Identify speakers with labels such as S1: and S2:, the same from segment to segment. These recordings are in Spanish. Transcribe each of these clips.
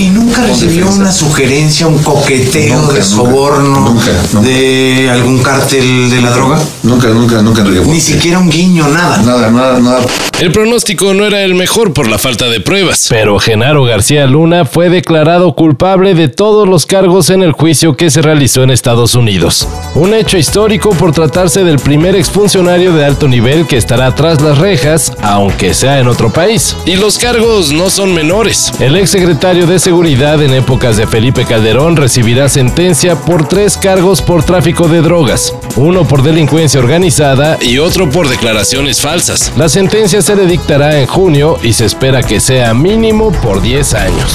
S1: ¿Y nunca recibió una sugerencia, un coqueteo
S2: Nunca,
S1: de soborno
S2: nunca, nunca.
S1: de algún cártel de la droga?
S2: Nunca, nunca, nunca Enrique
S1: Ni siquiera un guiño, nada.
S2: Nada, nada, nada.
S3: El pronóstico no era el mejor por la falta de pruebas, pero Genaro García Luna fue declarado culpable de todos los cargos en el juicio que se realizó en Estados Unidos. Un hecho histórico por tratarse del primer exfuncionario de alto nivel que estará tras las rejas, aunque sea en otro país. Y los cargos no son menores. El exsecretario de Seguridad en épocas de Felipe Calderón recibirá sentencia por tres cargos por tráfico de drogas, uno por delincuencia organizada y otro por declaraciones falsas. La sentencia se le dictará en junio y se espera que sea mínimo por 10 años.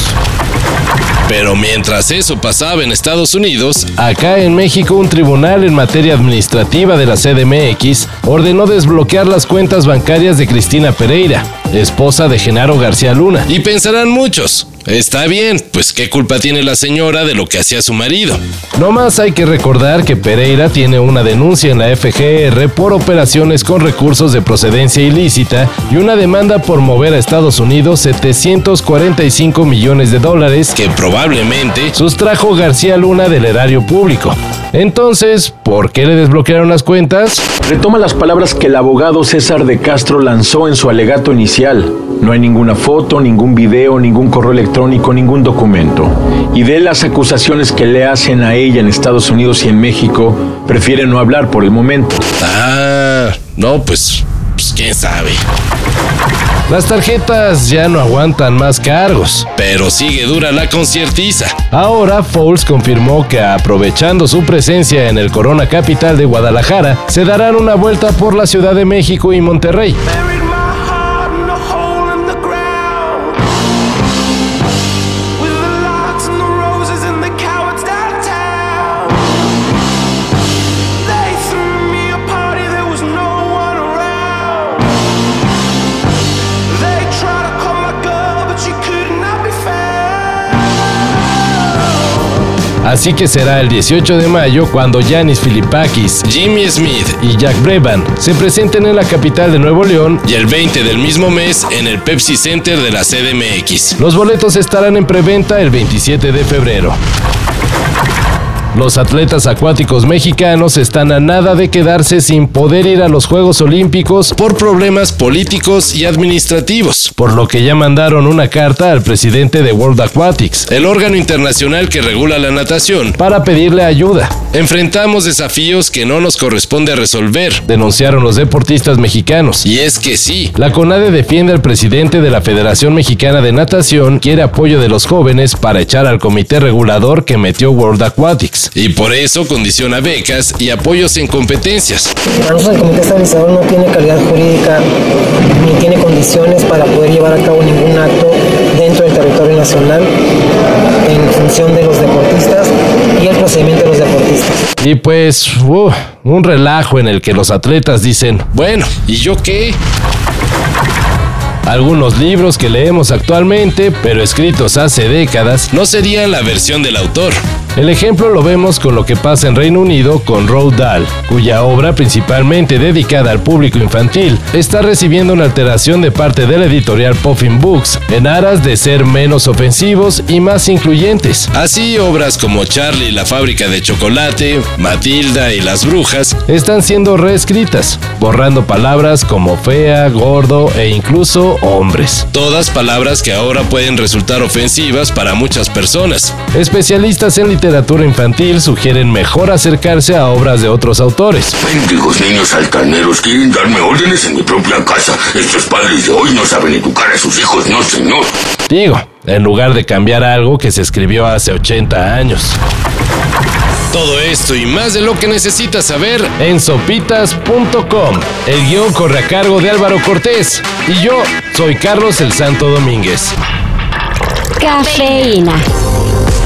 S3: Pero mientras eso pasaba en Estados Unidos, acá en México un tribunal en materia administrativa de la CDMX ordenó desbloquear las cuentas bancarias de Cristina Pereira, esposa de Genaro García Luna. Y pensarán muchos, está bien, pues qué culpa tiene la señora de lo que hacía su marido. No más hay que recordar que Pereira tiene una denuncia en la FGR por operaciones con recursos de procedencia ilícita y una demanda por mover a Estados Unidos 745 millones de dólares que probablemente sustrajo García Luna del erario público. Entonces, ¿por qué le desbloquearon las cuentas?
S4: Retoma las palabras que el abogado César de Castro lanzó en su alegato inicial. No hay ninguna foto, ningún video, ningún correo electrónico, ningún documento. Y de las acusaciones que le hacen a ella en Estados Unidos y en México, prefiere no hablar por el momento.
S3: Ah, no, pues, pues quién sabe. Las tarjetas ya no aguantan más cargos, pero sigue dura la conciertiza. Ahora Fouls confirmó que aprovechando su presencia en el Corona Capital de Guadalajara, se darán una vuelta por la Ciudad de México y Monterrey. Así que será el 18 de mayo cuando Yanis Filipakis, Jimmy Smith y Jack Breban se presenten en la capital de Nuevo León y el 20 del mismo mes en el Pepsi Center de la CDMX. Los boletos estarán en preventa el 27 de febrero. Los atletas acuáticos mexicanos están a nada de quedarse sin poder ir a los Juegos Olímpicos por problemas políticos y administrativos, por lo que ya mandaron una carta al presidente de World Aquatics, el órgano internacional que regula la natación, para pedirle ayuda. Enfrentamos desafíos que no nos corresponde resolver, denunciaron los deportistas mexicanos. Y es que sí, la CONADE defiende al presidente de la Federación Mexicana de Natación, quiere apoyo de los jóvenes para echar al comité regulador que metió World Aquatics. Y por eso condiciona becas y apoyos en competencias.
S5: Para nosotros el comité estabilizador no tiene calidad jurídica ni tiene condiciones para poder llevar a cabo ningún acto dentro del territorio nacional en función de los deportistas y el procedimiento de los deportistas.
S3: Y pues, uh, un relajo en el que los atletas dicen, bueno, ¿y yo qué? Algunos libros que leemos actualmente, pero escritos hace décadas, no serían la versión del autor. El ejemplo lo vemos con lo que pasa en Reino Unido con Roald Dahl, cuya obra, principalmente dedicada al público infantil, está recibiendo una alteración de parte de la editorial Puffin Books en aras de ser menos ofensivos y más incluyentes. Así, obras como Charlie y la fábrica de chocolate, Matilda y las brujas están siendo reescritas, borrando palabras como fea, gordo e incluso hombres. Todas palabras que ahora pueden resultar ofensivas para muchas personas. Especialistas en literatura infantil sugieren mejor acercarse a obras de otros autores.
S6: Mendigos niños altaneros quieren darme órdenes en mi propia casa. Estos padres de hoy no saben educar a sus hijos, no señor.
S3: Digo, en lugar de cambiar algo que se escribió hace 80 años. Todo esto y más de lo que necesitas saber en sopitas.com. El guion corre a cargo de Álvaro Cortés y yo soy Carlos el Santo Domínguez.
S7: Cafeína.